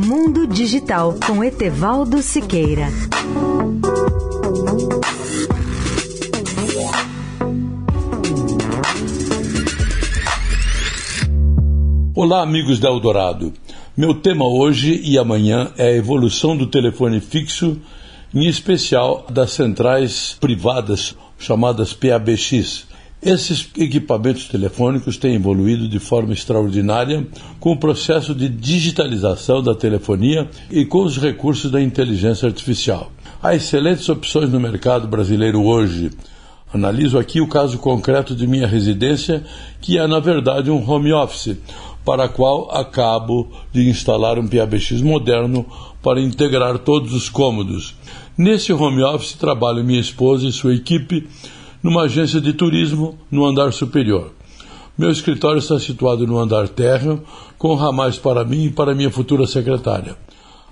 Mundo Digital com Etevaldo Siqueira. Olá, amigos da Eldorado. Meu tema hoje e amanhã é a evolução do telefone fixo, em especial das centrais privadas chamadas PABX. Esses equipamentos telefônicos têm evoluído de forma extraordinária com o processo de digitalização da telefonia e com os recursos da inteligência artificial. Há excelentes opções no mercado brasileiro hoje. Analiso aqui o caso concreto de minha residência, que é na verdade um home office, para a qual acabo de instalar um PABX moderno para integrar todos os cômodos. Nesse home office trabalham minha esposa e sua equipe numa agência de turismo no andar superior. Meu escritório está situado no andar térreo, com ramais para mim e para minha futura secretária.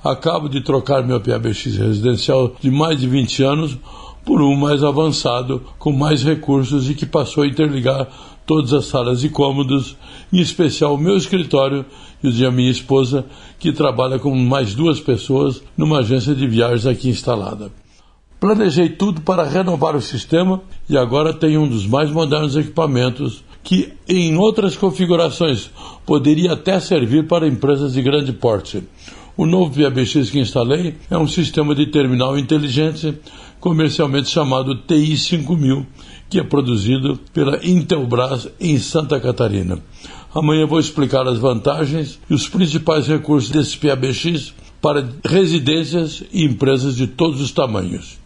Acabo de trocar meu PABX residencial de mais de 20 anos por um mais avançado, com mais recursos e que passou a interligar todas as salas e cômodos, em especial o meu escritório e o de minha esposa, que trabalha com mais duas pessoas numa agência de viagens aqui instalada. Planejei tudo para renovar o sistema e agora tenho um dos mais modernos equipamentos que, em outras configurações, poderia até servir para empresas de grande porte. O novo PBX que instalei é um sistema de terminal inteligente, comercialmente chamado TI 5000, que é produzido pela Intelbras em Santa Catarina. Amanhã vou explicar as vantagens e os principais recursos desse PBX para residências e empresas de todos os tamanhos.